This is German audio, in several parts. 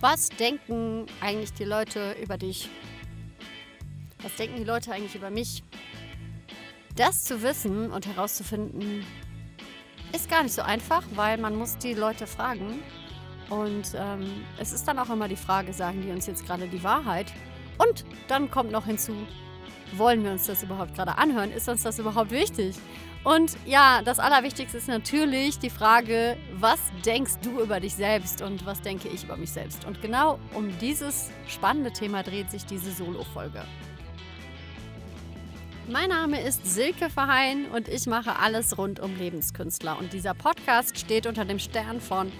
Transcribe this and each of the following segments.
Was denken eigentlich die Leute über dich? Was denken die Leute eigentlich über mich? Das zu wissen und herauszufinden, ist gar nicht so einfach, weil man muss die Leute fragen. Und ähm, es ist dann auch immer die Frage, sagen die uns jetzt gerade die Wahrheit? Und dann kommt noch hinzu, wollen wir uns das überhaupt gerade anhören? Ist uns das überhaupt wichtig? Und ja, das Allerwichtigste ist natürlich die Frage, was denkst du über dich selbst und was denke ich über mich selbst? Und genau um dieses spannende Thema dreht sich diese Solo-Folge. Mein Name ist Silke Verheyen und ich mache alles rund um Lebenskünstler. Und dieser Podcast steht unter dem Stern von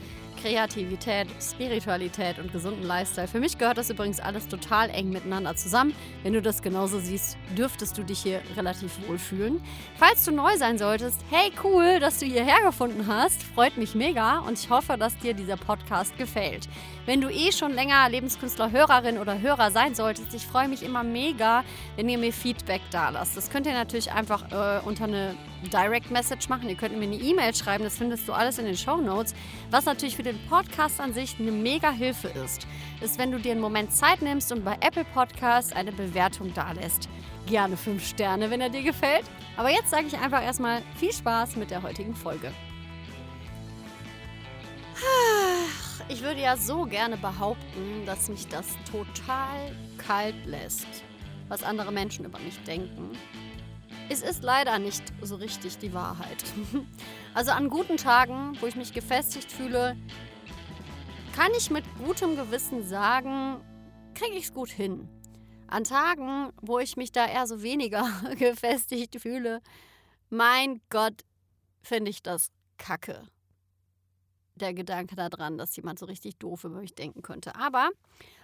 Kreativität, Spiritualität und gesunden Lifestyle. Für mich gehört das übrigens alles total eng miteinander zusammen. Wenn du das genauso siehst, dürftest du dich hier relativ wohl fühlen. Falls du neu sein solltest, hey cool, dass du hierher gefunden hast. Freut mich mega und ich hoffe, dass dir dieser Podcast gefällt. Wenn du eh schon länger Lebenskünstler-Hörerin oder Hörer sein solltest, ich freue mich immer mega, wenn ihr mir Feedback da lasst. Das könnt ihr natürlich einfach äh, unter eine Direct Message machen. Ihr könnt mir eine E-Mail schreiben, das findest du alles in den Show Notes. Was natürlich für den Podcast an sich eine mega Hilfe ist, ist, wenn du dir einen Moment Zeit nimmst und bei Apple Podcasts eine Bewertung dalässt. Gerne fünf Sterne, wenn er dir gefällt. Aber jetzt sage ich einfach erstmal viel Spaß mit der heutigen Folge. Ich würde ja so gerne behaupten, dass mich das total kalt lässt, was andere Menschen über mich denken. Es ist leider nicht so richtig die Wahrheit. Also an guten Tagen, wo ich mich gefestigt fühle, kann ich mit gutem Gewissen sagen, kriege ich es gut hin. An Tagen, wo ich mich da eher so weniger gefestigt fühle, mein Gott, finde ich das kacke der Gedanke daran, dass jemand so richtig doof über mich denken könnte. Aber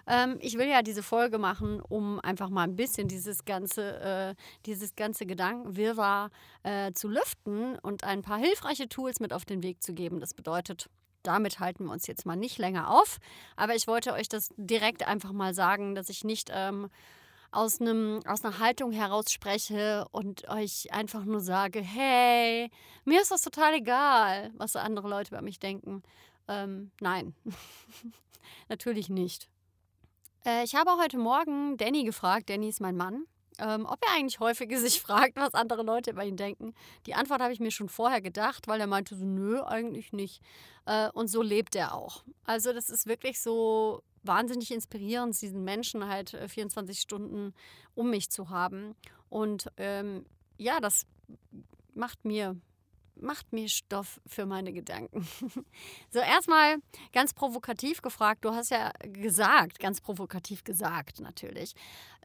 ähm, ich will ja diese Folge machen, um einfach mal ein bisschen dieses ganze, äh, dieses ganze Gedankenwirrwarr äh, zu lüften und ein paar hilfreiche Tools mit auf den Weg zu geben. Das bedeutet, damit halten wir uns jetzt mal nicht länger auf. Aber ich wollte euch das direkt einfach mal sagen, dass ich nicht ähm, aus, einem, aus einer Haltung heraus spreche und euch einfach nur sage, hey, mir ist das total egal, was andere Leute über mich denken. Ähm, nein, natürlich nicht. Äh, ich habe heute Morgen Danny gefragt, Danny ist mein Mann, ähm, ob er eigentlich häufig sich fragt, was andere Leute über ihn denken. Die Antwort habe ich mir schon vorher gedacht, weil er meinte so, nö, eigentlich nicht. Äh, und so lebt er auch. Also das ist wirklich so wahnsinnig inspirierend, diesen Menschen halt 24 äh, Stunden um mich zu haben. Und ähm, ja, das macht mir macht mir Stoff für meine Gedanken. so, erstmal ganz provokativ gefragt. Du hast ja gesagt, ganz provokativ gesagt natürlich,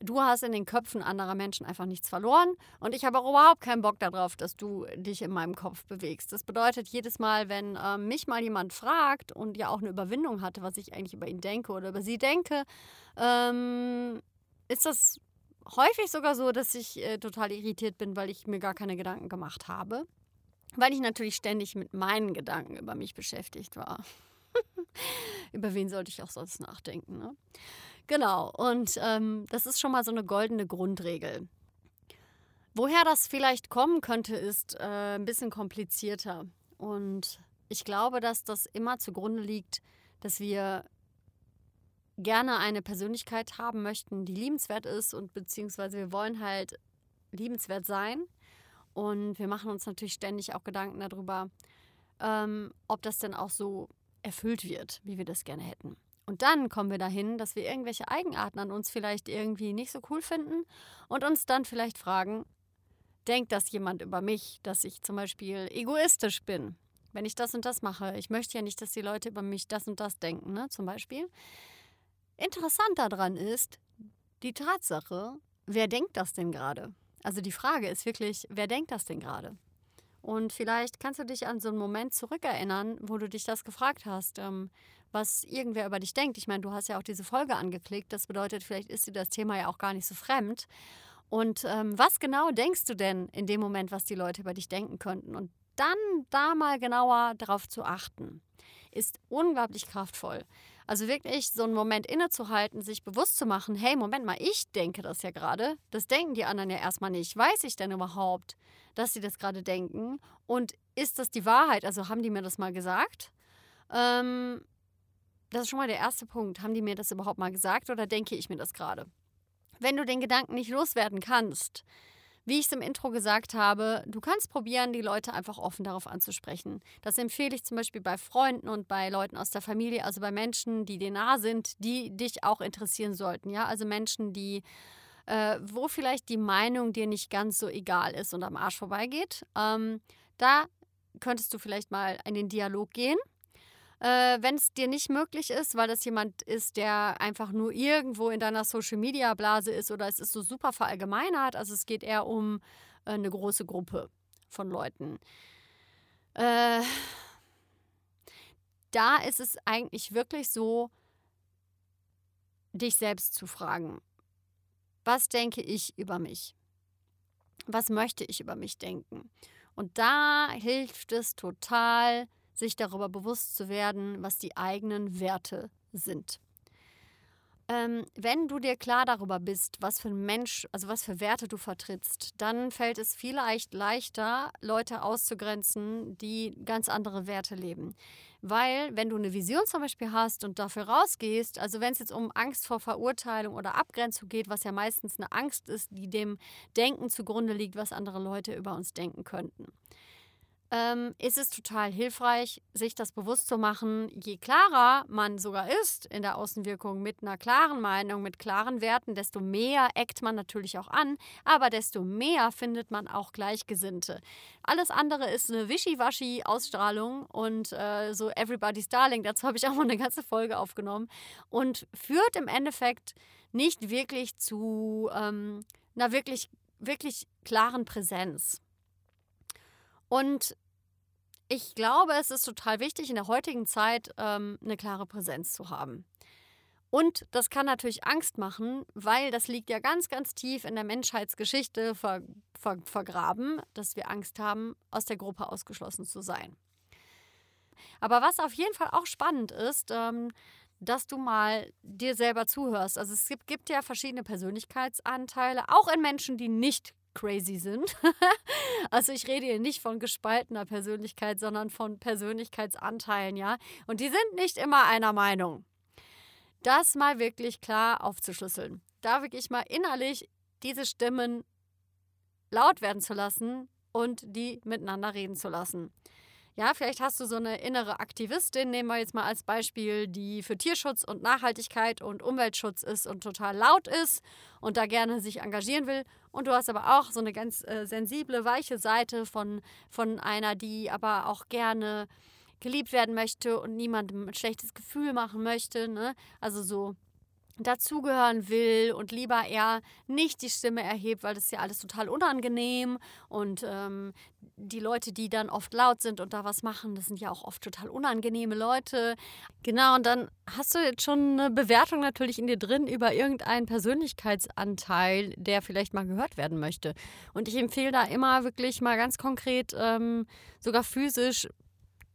du hast in den Köpfen anderer Menschen einfach nichts verloren und ich habe auch überhaupt keinen Bock darauf, dass du dich in meinem Kopf bewegst. Das bedeutet, jedes Mal, wenn äh, mich mal jemand fragt und ja auch eine Überwindung hatte, was ich eigentlich über ihn denke oder über sie denke, ähm, ist das häufig sogar so, dass ich äh, total irritiert bin, weil ich mir gar keine Gedanken gemacht habe weil ich natürlich ständig mit meinen Gedanken über mich beschäftigt war. über wen sollte ich auch sonst nachdenken? Ne? Genau, und ähm, das ist schon mal so eine goldene Grundregel. Woher das vielleicht kommen könnte, ist äh, ein bisschen komplizierter. Und ich glaube, dass das immer zugrunde liegt, dass wir gerne eine Persönlichkeit haben möchten, die liebenswert ist und beziehungsweise wir wollen halt liebenswert sein. Und wir machen uns natürlich ständig auch Gedanken darüber, ähm, ob das denn auch so erfüllt wird, wie wir das gerne hätten. Und dann kommen wir dahin, dass wir irgendwelche Eigenarten an uns vielleicht irgendwie nicht so cool finden und uns dann vielleicht fragen, denkt das jemand über mich, dass ich zum Beispiel egoistisch bin, wenn ich das und das mache. Ich möchte ja nicht, dass die Leute über mich das und das denken, ne, zum Beispiel. Interessant daran ist die Tatsache, wer denkt das denn gerade? Also die Frage ist wirklich, wer denkt das denn gerade? Und vielleicht kannst du dich an so einen Moment zurückerinnern, wo du dich das gefragt hast, ähm, was irgendwer über dich denkt. Ich meine, du hast ja auch diese Folge angeklickt. Das bedeutet, vielleicht ist dir das Thema ja auch gar nicht so fremd. Und ähm, was genau denkst du denn in dem Moment, was die Leute über dich denken könnten? Und dann da mal genauer darauf zu achten, ist unglaublich kraftvoll. Also wirklich so einen Moment innezuhalten, sich bewusst zu machen, hey, Moment mal, ich denke das ja gerade. Das denken die anderen ja erstmal nicht. Weiß ich denn überhaupt, dass sie das gerade denken? Und ist das die Wahrheit? Also haben die mir das mal gesagt? Ähm, das ist schon mal der erste Punkt. Haben die mir das überhaupt mal gesagt oder denke ich mir das gerade? Wenn du den Gedanken nicht loswerden kannst, wie ich es im Intro gesagt habe, du kannst probieren, die Leute einfach offen darauf anzusprechen. Das empfehle ich zum Beispiel bei Freunden und bei Leuten aus der Familie, also bei Menschen, die dir nah sind, die dich auch interessieren sollten. Ja, also Menschen, die äh, wo vielleicht die Meinung dir nicht ganz so egal ist und am Arsch vorbeigeht. Ähm, da könntest du vielleicht mal in den Dialog gehen äh, Wenn es dir nicht möglich ist, weil das jemand ist, der einfach nur irgendwo in deiner Social-Media-Blase ist oder es ist so super verallgemeinert, also es geht eher um äh, eine große Gruppe von Leuten. Äh, da ist es eigentlich wirklich so, dich selbst zu fragen. Was denke ich über mich? Was möchte ich über mich denken? Und da hilft es total, sich darüber bewusst zu werden, was die eigenen Werte sind. Ähm, wenn du dir klar darüber bist, was für ein Mensch, also was für Werte du vertrittst, dann fällt es vielleicht leichter, Leute auszugrenzen, die ganz andere Werte leben. Weil, wenn du eine Vision zum Beispiel hast und dafür rausgehst, also wenn es jetzt um Angst vor Verurteilung oder Abgrenzung geht, was ja meistens eine Angst ist, die dem Denken zugrunde liegt, was andere Leute über uns denken könnten ähm, ist es total hilfreich, sich das bewusst zu machen. Je klarer man sogar ist in der Außenwirkung mit einer klaren Meinung, mit klaren Werten, desto mehr eckt man natürlich auch an, aber desto mehr findet man auch Gleichgesinnte. Alles andere ist eine Wischiwaschi-Ausstrahlung und äh, so Everybody's Darling. Dazu habe ich auch mal eine ganze Folge aufgenommen und führt im Endeffekt nicht wirklich zu ähm, einer wirklich, wirklich klaren Präsenz. Und ich glaube, es ist total wichtig, in der heutigen Zeit ähm, eine klare Präsenz zu haben. Und das kann natürlich Angst machen, weil das liegt ja ganz, ganz tief in der Menschheitsgeschichte ver, ver, vergraben, dass wir Angst haben, aus der Gruppe ausgeschlossen zu sein. Aber was auf jeden Fall auch spannend ist, ähm, dass du mal dir selber zuhörst. Also es gibt, gibt ja verschiedene Persönlichkeitsanteile, auch in Menschen, die nicht crazy sind. also ich rede hier nicht von gespaltener Persönlichkeit, sondern von Persönlichkeitsanteilen, ja. Und die sind nicht immer einer Meinung. Das mal wirklich klar aufzuschlüsseln. Da wirklich mal innerlich diese Stimmen laut werden zu lassen und die miteinander reden zu lassen. Ja, vielleicht hast du so eine innere Aktivistin, nehmen wir jetzt mal als Beispiel, die für Tierschutz und Nachhaltigkeit und Umweltschutz ist und total laut ist und da gerne sich engagieren will. Und du hast aber auch so eine ganz äh, sensible, weiche Seite von, von einer, die aber auch gerne geliebt werden möchte und niemandem ein schlechtes Gefühl machen möchte. Ne? Also so dazugehören will und lieber eher nicht die Stimme erhebt, weil das ist ja alles total unangenehm und ähm, die Leute, die dann oft laut sind und da was machen, das sind ja auch oft total unangenehme Leute. Genau, und dann hast du jetzt schon eine Bewertung natürlich in dir drin über irgendeinen Persönlichkeitsanteil, der vielleicht mal gehört werden möchte. Und ich empfehle da immer wirklich mal ganz konkret, ähm, sogar physisch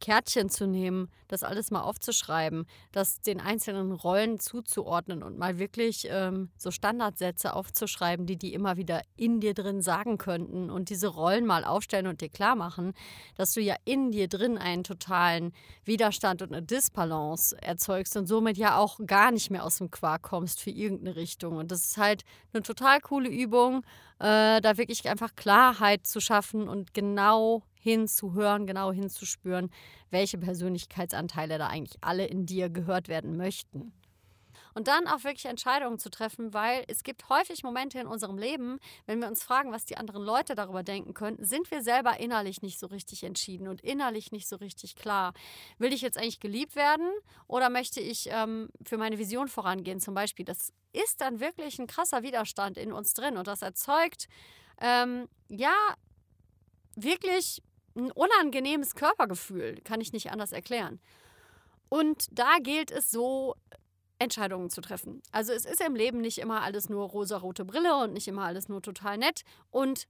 Kärtchen zu nehmen, das alles mal aufzuschreiben, das den einzelnen Rollen zuzuordnen und mal wirklich ähm, so Standardsätze aufzuschreiben, die die immer wieder in dir drin sagen könnten und diese Rollen mal aufstellen und dir klar machen, dass du ja in dir drin einen totalen Widerstand und eine Disbalance erzeugst und somit ja auch gar nicht mehr aus dem Quark kommst für irgendeine Richtung. Und das ist halt eine total coole Übung, äh, da wirklich einfach Klarheit zu schaffen und genau hinzuhören, genau hinzuspüren, welche Persönlichkeitsanteile da eigentlich alle in dir gehört werden möchten. Und dann auch wirklich Entscheidungen zu treffen, weil es gibt häufig Momente in unserem Leben, wenn wir uns fragen, was die anderen Leute darüber denken könnten, sind wir selber innerlich nicht so richtig entschieden und innerlich nicht so richtig klar. Will ich jetzt eigentlich geliebt werden oder möchte ich ähm, für meine Vision vorangehen? Zum Beispiel, das ist dann wirklich ein krasser Widerstand in uns drin und das erzeugt ähm, ja wirklich ein unangenehmes Körpergefühl, kann ich nicht anders erklären. Und da gilt es so, Entscheidungen zu treffen. Also es ist im Leben nicht immer alles nur rosa-rote Brille und nicht immer alles nur total nett. Und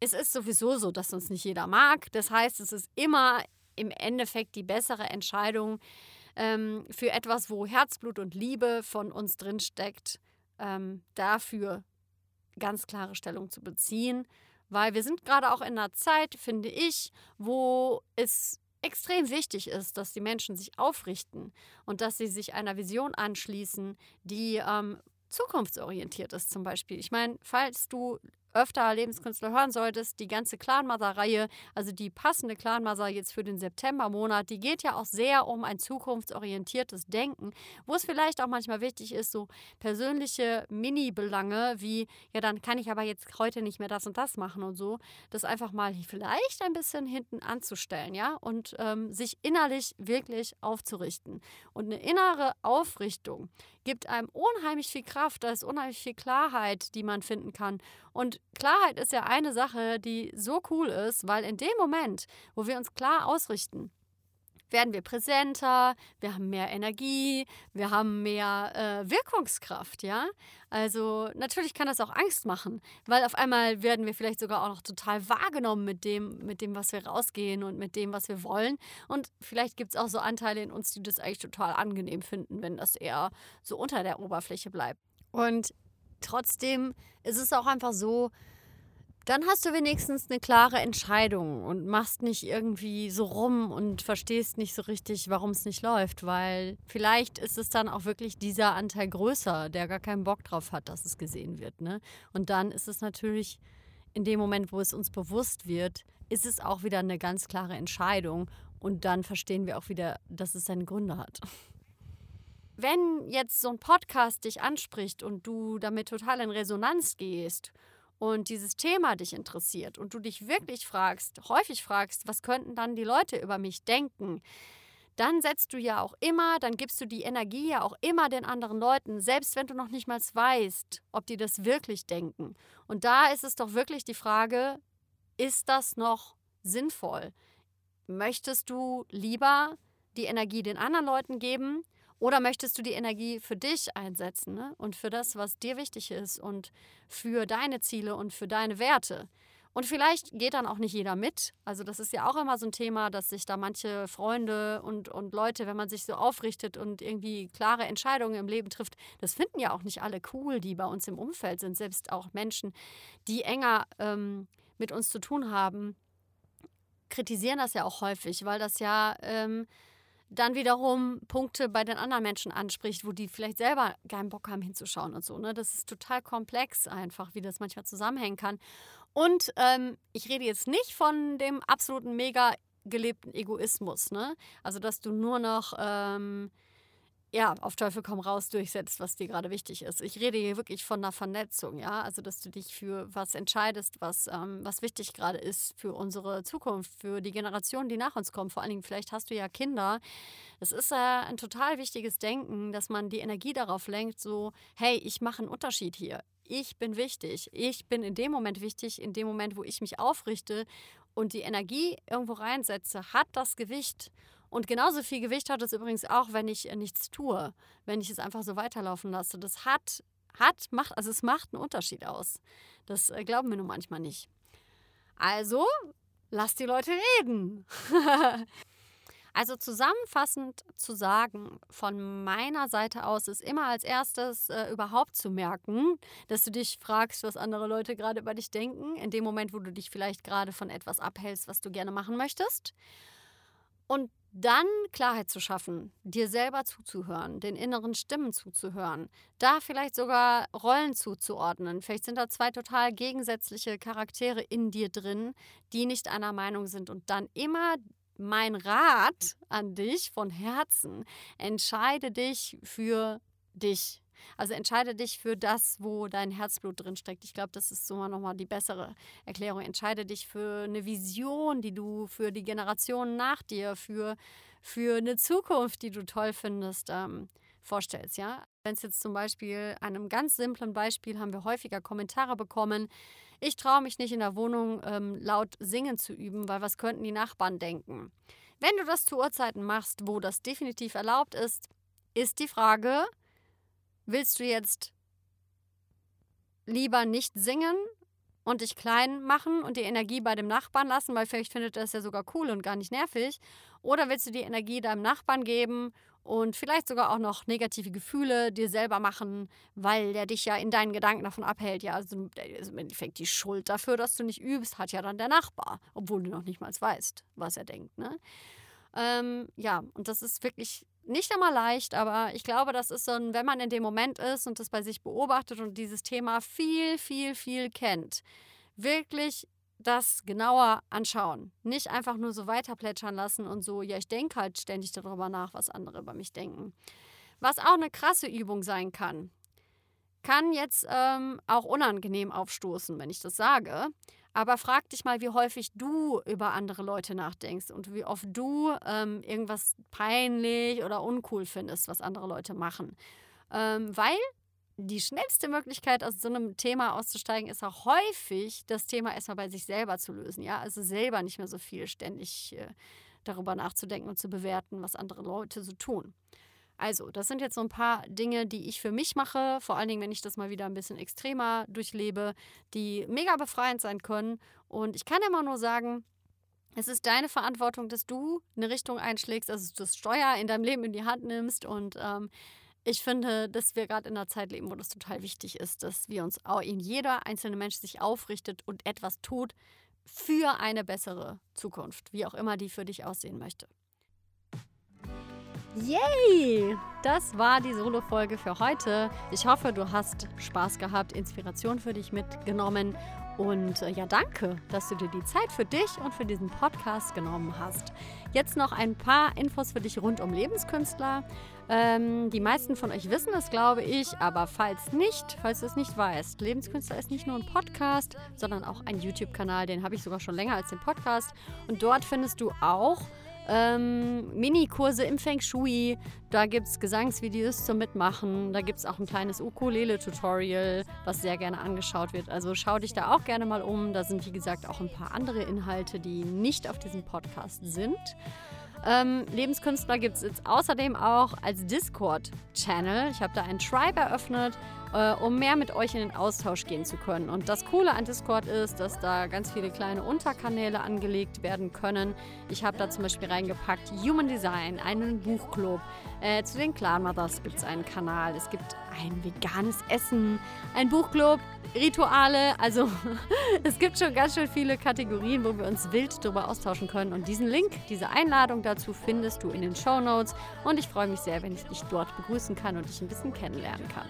es ist sowieso so, dass uns nicht jeder mag. Das heißt, es ist immer im Endeffekt die bessere Entscheidung ähm, für etwas, wo Herzblut und Liebe von uns drin steckt, ähm, dafür ganz klare Stellung zu beziehen weil wir sind gerade auch in einer Zeit, finde ich, wo es extrem wichtig ist, dass die Menschen sich aufrichten und dass sie sich einer Vision anschließen, die ähm, zukunftsorientiert ist zum Beispiel. Ich meine, falls du öfter Lebenskünstler hören solltest, die ganze Clanmother-Reihe, also die passende Clanmother jetzt für den Septembermonat, die geht ja auch sehr um ein zukunftsorientiertes Denken, wo es vielleicht auch manchmal wichtig ist, so persönliche Mini-Belange wie, ja, dann kann ich aber jetzt heute nicht mehr das und das machen und so, das einfach mal vielleicht ein bisschen hinten anzustellen, ja, und ähm, sich innerlich wirklich aufzurichten. Und eine innere Aufrichtung gibt einem unheimlich viel Kraft, da ist unheimlich viel Klarheit, die man finden kann. Und Klarheit ist ja eine Sache, die so cool ist, weil in dem Moment, wo wir uns klar ausrichten, werden wir präsenter, wir haben mehr Energie, wir haben mehr äh, Wirkungskraft, ja. Also natürlich kann das auch Angst machen, weil auf einmal werden wir vielleicht sogar auch noch total wahrgenommen mit dem, mit dem, was wir rausgehen und mit dem, was wir wollen. Und vielleicht gibt es auch so Anteile in uns, die das eigentlich total angenehm finden, wenn das eher so unter der Oberfläche bleibt. Und trotzdem ist es auch einfach so, dann hast du wenigstens eine klare Entscheidung und machst nicht irgendwie so rum und verstehst nicht so richtig, warum es nicht läuft, weil vielleicht ist es dann auch wirklich dieser Anteil größer, der gar keinen Bock drauf hat, dass es gesehen wird. Ne? Und dann ist es natürlich in dem Moment, wo es uns bewusst wird, ist es auch wieder eine ganz klare Entscheidung und dann verstehen wir auch wieder, dass es seine Gründe hat. Wenn jetzt so ein Podcast dich anspricht und du damit total in Resonanz gehst und dieses Thema dich interessiert und du dich wirklich fragst, häufig fragst, was könnten dann die Leute über mich denken, dann setzt du ja auch immer, dann gibst du die Energie ja auch immer den anderen Leuten, selbst wenn du noch nicht mal weißt, ob die das wirklich denken. Und da ist es doch wirklich die Frage, ist das noch sinnvoll? Möchtest du lieber die Energie den anderen Leuten geben oder möchtest du die Energie für dich einsetzen ne? und für das, was dir wichtig ist und für deine Ziele und für deine Werte? Und vielleicht geht dann auch nicht jeder mit. Also das ist ja auch immer so ein Thema, dass sich da manche Freunde und, und Leute, wenn man sich so aufrichtet und irgendwie klare Entscheidungen im Leben trifft, das finden ja auch nicht alle cool, die bei uns im Umfeld sind. Selbst auch Menschen, die enger ähm, mit uns zu tun haben, kritisieren das ja auch häufig, weil das ja... Ähm, dann wiederum Punkte bei den anderen Menschen anspricht, wo die vielleicht selber keinen Bock haben hinzuschauen und so. Ne? Das ist total komplex einfach, wie das manchmal zusammenhängen kann. Und ähm, ich rede jetzt nicht von dem absoluten mega gelebten Egoismus. Ne? Also, dass du nur noch... Ähm, ja, auf Teufel komm raus durchsetzt, was dir gerade wichtig ist. Ich rede hier wirklich von einer Vernetzung, ja. Also, dass du dich für was entscheidest, was, ähm, was wichtig gerade ist für unsere Zukunft, für die Generationen, die nach uns kommen. Vor allen Dingen, vielleicht hast du ja Kinder. Es ist äh, ein total wichtiges Denken, dass man die Energie darauf lenkt, so, hey, ich mache einen Unterschied hier. Ich bin wichtig. Ich bin in dem Moment wichtig, in dem Moment, wo ich mich aufrichte und die Energie irgendwo reinsetze, hat das Gewicht. Und genauso viel Gewicht hat es übrigens auch, wenn ich äh, nichts tue, wenn ich es einfach so weiterlaufen lasse. Das hat, hat, macht, also es macht einen Unterschied aus. Das äh, glauben wir nun manchmal nicht. Also, lass die Leute reden. also zusammenfassend zu sagen, von meiner Seite aus ist immer als erstes äh, überhaupt zu merken, dass du dich fragst, was andere Leute gerade über dich denken, in dem Moment, wo du dich vielleicht gerade von etwas abhältst, was du gerne machen möchtest. Und dann Klarheit zu schaffen, dir selber zuzuhören, den inneren Stimmen zuzuhören, da vielleicht sogar Rollen zuzuordnen. Vielleicht sind da zwei total gegensätzliche Charaktere in dir drin, die nicht einer Meinung sind. Und dann immer mein Rat an dich von Herzen, entscheide dich für dich. Also entscheide dich für das, wo dein Herzblut drin steckt. Ich glaube, das ist so nochmal die bessere Erklärung. Entscheide dich für eine Vision, die du für die Generationen nach dir, für, für eine Zukunft, die du toll findest, ähm, vorstellst. Ja? Wenn es jetzt zum Beispiel, einem ganz simplen Beispiel haben wir häufiger Kommentare bekommen, ich traue mich nicht in der Wohnung ähm, laut singen zu üben, weil was könnten die Nachbarn denken? Wenn du das zu Uhrzeiten machst, wo das definitiv erlaubt ist, ist die Frage, Willst du jetzt lieber nicht singen und dich klein machen und die Energie bei dem Nachbarn lassen, weil vielleicht findet er es ja sogar cool und gar nicht nervig? Oder willst du die Energie deinem Nachbarn geben und vielleicht sogar auch noch negative Gefühle dir selber machen, weil der dich ja in deinen Gedanken davon abhält? Ja, also, also im Endeffekt die Schuld dafür, dass du nicht übst, hat ja dann der Nachbar, obwohl du noch nicht mal weißt, was er denkt. Ne? Ähm, ja, und das ist wirklich nicht immer leicht, aber ich glaube, das ist so ein, wenn man in dem Moment ist und das bei sich beobachtet und dieses Thema viel, viel, viel kennt, wirklich das genauer anschauen. Nicht einfach nur so weiter plätschern lassen und so, ja, ich denke halt ständig darüber nach, was andere über mich denken. Was auch eine krasse Übung sein kann, kann jetzt ähm, auch unangenehm aufstoßen, wenn ich das sage. Aber frag dich mal, wie häufig du über andere Leute nachdenkst und wie oft du ähm, irgendwas peinlich oder uncool findest, was andere Leute machen. Ähm, weil die schnellste Möglichkeit, aus so einem Thema auszusteigen, ist auch häufig, das Thema erstmal bei sich selber zu lösen. Ja, also selber nicht mehr so viel ständig äh, darüber nachzudenken und zu bewerten, was andere Leute so tun. Also, das sind jetzt so ein paar Dinge, die ich für mich mache, vor allen Dingen, wenn ich das mal wieder ein bisschen extremer durchlebe, die mega befreiend sein können. Und ich kann immer nur sagen, es ist deine Verantwortung, dass du eine Richtung einschlägst, also das Steuer in deinem Leben in die Hand nimmst. Und ähm, ich finde, dass wir gerade in einer Zeit leben, wo das total wichtig ist, dass wir uns auch in jeder einzelne Mensch sich aufrichtet und etwas tut für eine bessere Zukunft, wie auch immer die für dich aussehen möchte. Yay! Das war die Solo-Folge für heute. Ich hoffe, du hast Spaß gehabt, Inspiration für dich mitgenommen. Und äh, ja, danke, dass du dir die Zeit für dich und für diesen Podcast genommen hast. Jetzt noch ein paar Infos für dich rund um Lebenskünstler. Ähm, die meisten von euch wissen es, glaube ich, aber falls nicht, falls du es nicht weißt, Lebenskünstler ist nicht nur ein Podcast, sondern auch ein YouTube-Kanal. Den habe ich sogar schon länger als den Podcast. Und dort findest du auch ähm, Minikurse im Feng Shui. Da gibt es Gesangsvideos zum Mitmachen. Da gibt es auch ein kleines Ukulele-Tutorial, was sehr gerne angeschaut wird. Also schau dich da auch gerne mal um. Da sind, wie gesagt, auch ein paar andere Inhalte, die nicht auf diesem Podcast sind. Ähm, Lebenskünstler gibt es jetzt außerdem auch als Discord-Channel. Ich habe da einen Tribe eröffnet äh, um mehr mit euch in den Austausch gehen zu können. Und das Coole an Discord ist, dass da ganz viele kleine Unterkanäle angelegt werden können. Ich habe da zum Beispiel reingepackt Human Design, einen Buchclub. Äh, zu den Clan Mothers gibt es einen Kanal. Es gibt ein veganes Essen, ein Buchclub, Rituale. Also es gibt schon ganz schön viele Kategorien, wo wir uns wild darüber austauschen können. Und diesen Link, diese Einladung dazu findest du in den Show Notes. Und ich freue mich sehr, wenn ich dich dort begrüßen kann und dich ein bisschen kennenlernen kann.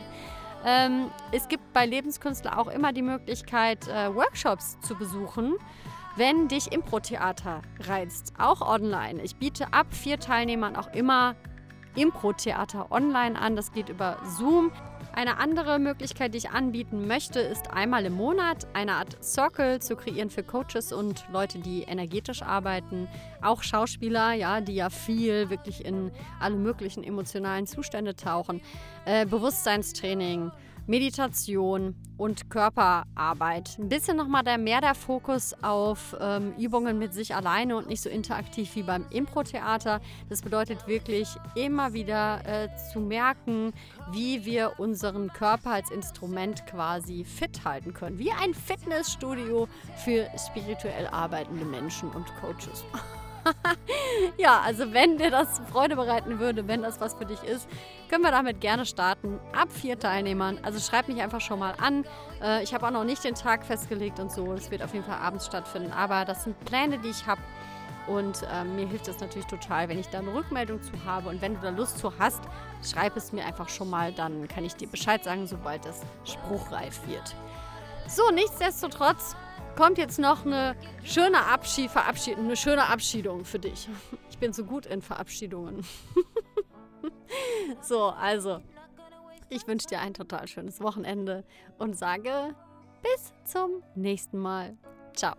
Ähm, es gibt bei Lebenskünstler auch immer die Möglichkeit, äh, Workshops zu besuchen, wenn dich Impro-Theater reizt. Auch online. Ich biete ab vier Teilnehmern auch immer Impro-Theater online an. Das geht über Zoom. Eine andere Möglichkeit, die ich anbieten möchte, ist einmal im Monat eine Art Circle zu kreieren für Coaches und Leute, die energetisch arbeiten. Auch Schauspieler, ja, die ja viel wirklich in alle möglichen emotionalen Zustände tauchen. Äh, Bewusstseinstraining, Meditation und Körperarbeit. Ein bisschen nochmal der, mehr der Fokus auf ähm, Übungen mit sich alleine und nicht so interaktiv wie beim Impro-Theater. Das bedeutet wirklich immer wieder äh, zu merken, wie wir unseren Körper als Instrument quasi fit halten können. Wie ein Fitnessstudio für spirituell arbeitende Menschen und Coaches. ja, also wenn dir das Freude bereiten würde, wenn das was für dich ist, können wir damit gerne starten. Ab vier Teilnehmern. Also schreib mich einfach schon mal an. Äh, ich habe auch noch nicht den Tag festgelegt und so. Es wird auf jeden Fall abends stattfinden. Aber das sind Pläne, die ich habe. Und äh, mir hilft es natürlich total, wenn ich da eine Rückmeldung zu habe. Und wenn du da Lust zu hast, schreib es mir einfach schon mal. Dann kann ich dir Bescheid sagen, sobald es spruchreif wird. So, nichtsdestotrotz kommt jetzt noch eine schöne Abschied, Verabschied, eine schöne Abschiedung für dich. Ich bin so gut in Verabschiedungen. so, also, ich wünsche dir ein total schönes Wochenende und sage bis zum nächsten Mal. Ciao.